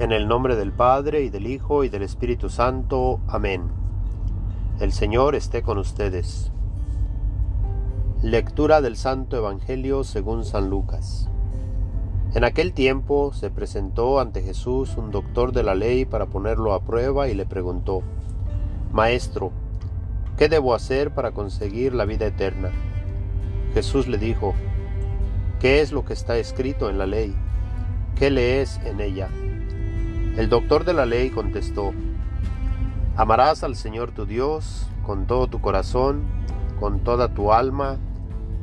En el nombre del Padre, y del Hijo, y del Espíritu Santo. Amén. El Señor esté con ustedes. Lectura del Santo Evangelio según San Lucas. En aquel tiempo se presentó ante Jesús un doctor de la ley para ponerlo a prueba y le preguntó, Maestro, ¿qué debo hacer para conseguir la vida eterna? Jesús le dijo, ¿qué es lo que está escrito en la ley? ¿Qué lees en ella? El doctor de la ley contestó, Amarás al Señor tu Dios con todo tu corazón, con toda tu alma,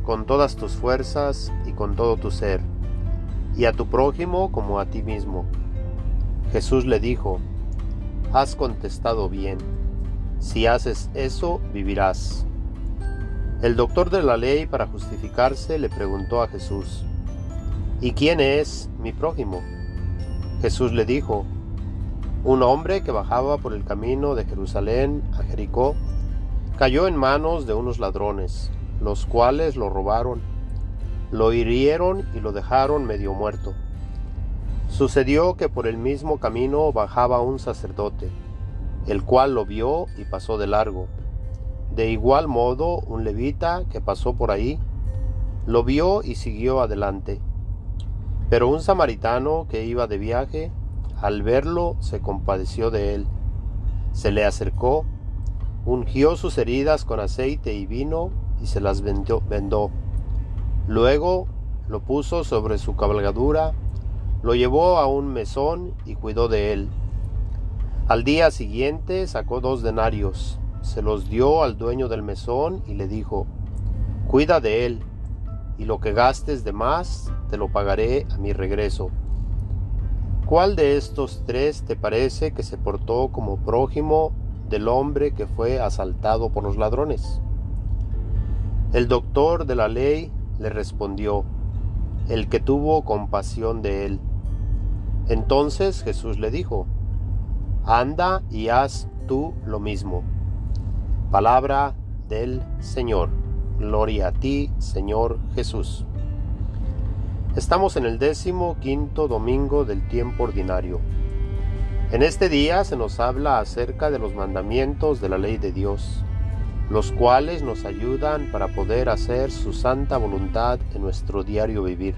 con todas tus fuerzas y con todo tu ser, y a tu prójimo como a ti mismo. Jesús le dijo, Has contestado bien, si haces eso vivirás. El doctor de la ley para justificarse le preguntó a Jesús, ¿Y quién es mi prójimo? Jesús le dijo, un hombre que bajaba por el camino de Jerusalén a Jericó cayó en manos de unos ladrones, los cuales lo robaron, lo hirieron y lo dejaron medio muerto. Sucedió que por el mismo camino bajaba un sacerdote, el cual lo vio y pasó de largo. De igual modo, un levita que pasó por ahí, lo vio y siguió adelante. Pero un samaritano que iba de viaje al verlo se compadeció de él, se le acercó, ungió sus heridas con aceite y vino y se las vendó. Luego lo puso sobre su cabalgadura, lo llevó a un mesón y cuidó de él. Al día siguiente sacó dos denarios, se los dio al dueño del mesón y le dijo, Cuida de él, y lo que gastes de más te lo pagaré a mi regreso. ¿Cuál de estos tres te parece que se portó como prójimo del hombre que fue asaltado por los ladrones? El doctor de la ley le respondió, el que tuvo compasión de él. Entonces Jesús le dijo, anda y haz tú lo mismo. Palabra del Señor. Gloria a ti, Señor Jesús. Estamos en el décimo quinto domingo del tiempo ordinario. En este día se nos habla acerca de los mandamientos de la ley de Dios, los cuales nos ayudan para poder hacer su santa voluntad en nuestro diario vivir.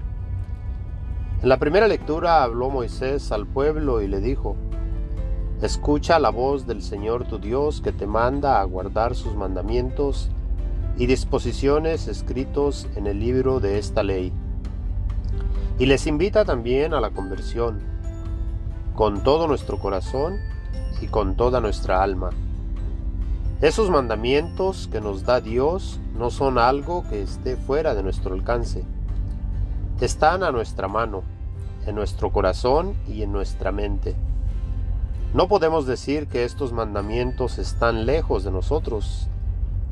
En la primera lectura habló Moisés al pueblo y le dijo, Escucha la voz del Señor tu Dios que te manda a guardar sus mandamientos y disposiciones escritos en el libro de esta ley y les invita también a la conversión, con todo nuestro corazón y con toda nuestra alma. Esos mandamientos que nos da Dios no son algo que esté fuera de nuestro alcance. Están a nuestra mano, en nuestro corazón y en nuestra mente. No podemos decir que estos mandamientos están lejos de nosotros,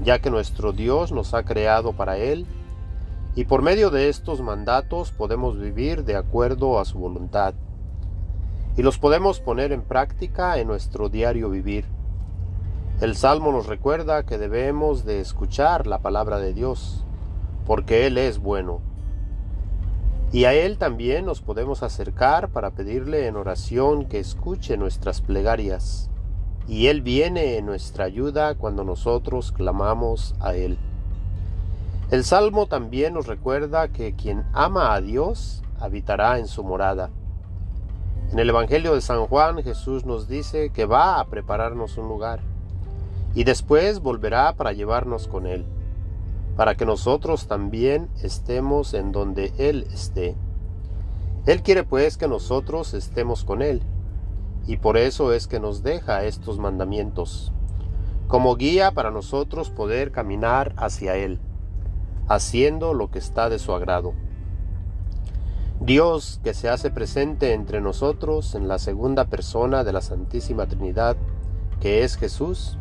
ya que nuestro Dios nos ha creado para Él y por medio de estos mandatos podemos vivir de acuerdo a su voluntad y los podemos poner en práctica en nuestro diario vivir. El Salmo nos recuerda que debemos de escuchar la palabra de Dios, porque Él es bueno. Y a Él también nos podemos acercar para pedirle en oración que escuche nuestras plegarias, y Él viene en nuestra ayuda cuando nosotros clamamos a Él. El Salmo también nos recuerda que quien ama a Dios habitará en su morada. En el Evangelio de San Juan Jesús nos dice que va a prepararnos un lugar y después volverá para llevarnos con Él, para que nosotros también estemos en donde Él esté. Él quiere pues que nosotros estemos con Él, y por eso es que nos deja estos mandamientos, como guía para nosotros poder caminar hacia Él haciendo lo que está de su agrado. Dios que se hace presente entre nosotros en la segunda persona de la Santísima Trinidad, que es Jesús,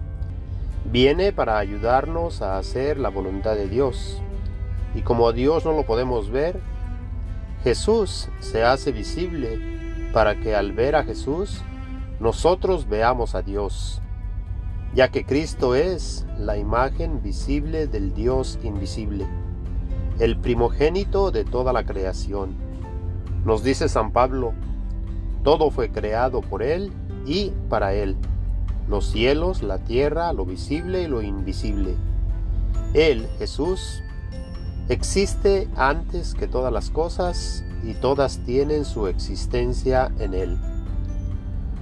viene para ayudarnos a hacer la voluntad de Dios. Y como a Dios no lo podemos ver, Jesús se hace visible para que al ver a Jesús nosotros veamos a Dios, ya que Cristo es la imagen visible del Dios invisible el primogénito de toda la creación. Nos dice San Pablo, Todo fue creado por Él y para Él. Los cielos, la tierra, lo visible y lo invisible. Él, Jesús, existe antes que todas las cosas y todas tienen su existencia en Él.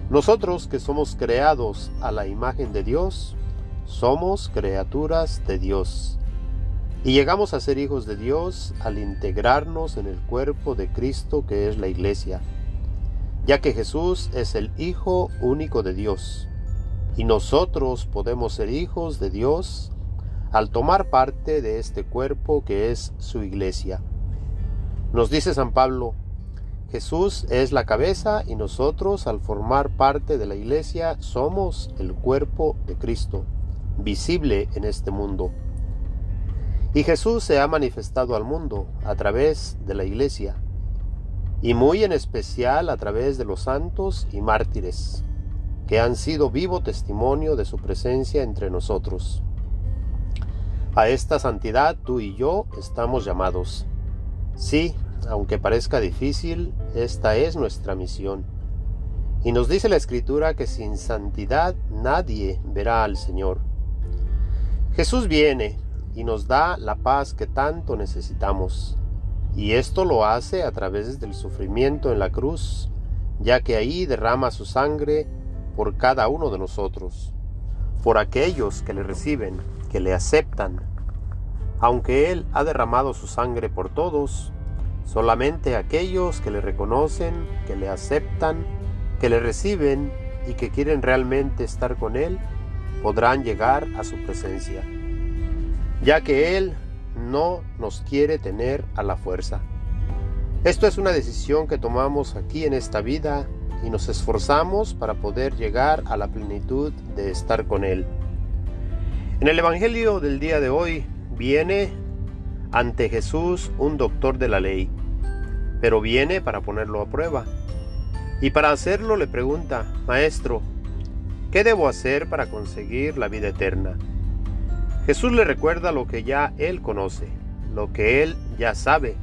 Nosotros que somos creados a la imagen de Dios, somos criaturas de Dios. Y llegamos a ser hijos de Dios al integrarnos en el cuerpo de Cristo que es la iglesia, ya que Jesús es el Hijo único de Dios. Y nosotros podemos ser hijos de Dios al tomar parte de este cuerpo que es su iglesia. Nos dice San Pablo, Jesús es la cabeza y nosotros al formar parte de la iglesia somos el cuerpo de Cristo, visible en este mundo. Y Jesús se ha manifestado al mundo a través de la iglesia, y muy en especial a través de los santos y mártires, que han sido vivo testimonio de su presencia entre nosotros. A esta santidad tú y yo estamos llamados. Sí, aunque parezca difícil, esta es nuestra misión. Y nos dice la Escritura que sin santidad nadie verá al Señor. Jesús viene y nos da la paz que tanto necesitamos. Y esto lo hace a través del sufrimiento en la cruz, ya que ahí derrama su sangre por cada uno de nosotros, por aquellos que le reciben, que le aceptan. Aunque Él ha derramado su sangre por todos, solamente aquellos que le reconocen, que le aceptan, que le reciben y que quieren realmente estar con Él, podrán llegar a su presencia ya que Él no nos quiere tener a la fuerza. Esto es una decisión que tomamos aquí en esta vida y nos esforzamos para poder llegar a la plenitud de estar con Él. En el Evangelio del día de hoy viene ante Jesús un doctor de la ley, pero viene para ponerlo a prueba. Y para hacerlo le pregunta, Maestro, ¿qué debo hacer para conseguir la vida eterna? Jesús le recuerda lo que ya él conoce, lo que él ya sabe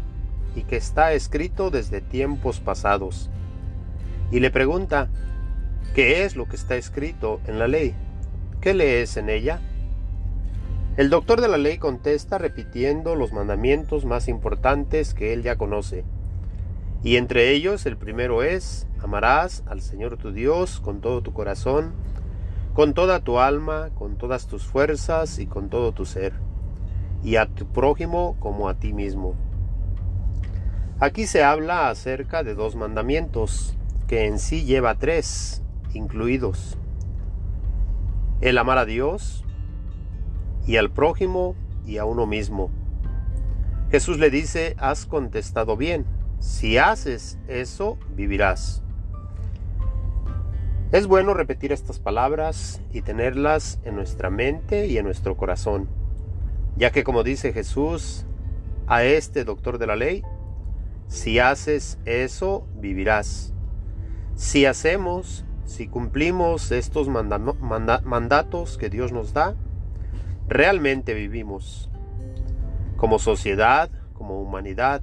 y que está escrito desde tiempos pasados. Y le pregunta, ¿qué es lo que está escrito en la ley? ¿Qué lees en ella? El doctor de la ley contesta repitiendo los mandamientos más importantes que él ya conoce. Y entre ellos el primero es, amarás al Señor tu Dios con todo tu corazón, con toda tu alma, con todas tus fuerzas y con todo tu ser, y a tu prójimo como a ti mismo. Aquí se habla acerca de dos mandamientos, que en sí lleva tres incluidos. El amar a Dios y al prójimo y a uno mismo. Jesús le dice, has contestado bien, si haces eso, vivirás. Es bueno repetir estas palabras y tenerlas en nuestra mente y en nuestro corazón, ya que como dice Jesús a este doctor de la ley, si haces eso, vivirás. Si hacemos, si cumplimos estos mandatos que Dios nos da, realmente vivimos como sociedad, como humanidad.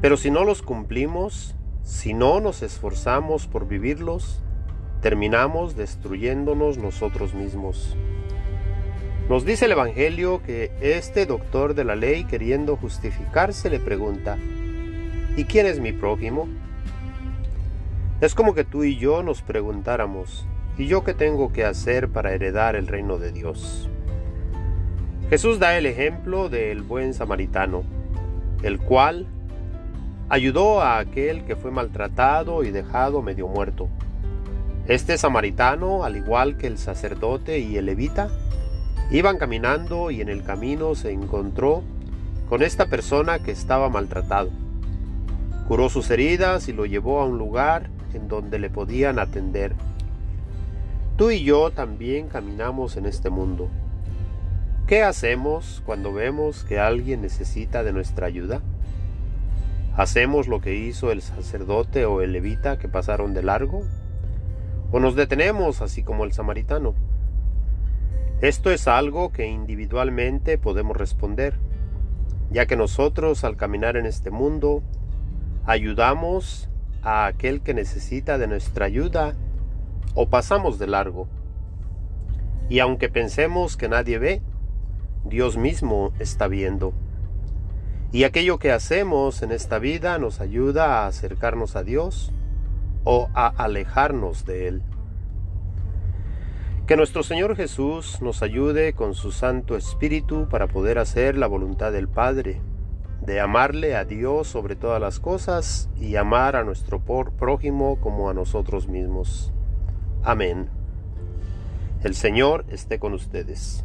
Pero si no los cumplimos, si no nos esforzamos por vivirlos, terminamos destruyéndonos nosotros mismos. Nos dice el Evangelio que este doctor de la ley, queriendo justificarse, le pregunta, ¿y quién es mi prójimo? Es como que tú y yo nos preguntáramos, ¿y yo qué tengo que hacer para heredar el reino de Dios? Jesús da el ejemplo del buen samaritano, el cual ayudó a aquel que fue maltratado y dejado medio muerto. Este samaritano, al igual que el sacerdote y el levita, iban caminando y en el camino se encontró con esta persona que estaba maltratado. Curó sus heridas y lo llevó a un lugar en donde le podían atender. Tú y yo también caminamos en este mundo. ¿Qué hacemos cuando vemos que alguien necesita de nuestra ayuda? ¿Hacemos lo que hizo el sacerdote o el levita que pasaron de largo? o nos detenemos así como el samaritano. Esto es algo que individualmente podemos responder, ya que nosotros al caminar en este mundo ayudamos a aquel que necesita de nuestra ayuda o pasamos de largo. Y aunque pensemos que nadie ve, Dios mismo está viendo. Y aquello que hacemos en esta vida nos ayuda a acercarnos a Dios o a alejarnos de Él. Que nuestro Señor Jesús nos ayude con su Santo Espíritu para poder hacer la voluntad del Padre, de amarle a Dios sobre todas las cosas y amar a nuestro prójimo como a nosotros mismos. Amén. El Señor esté con ustedes.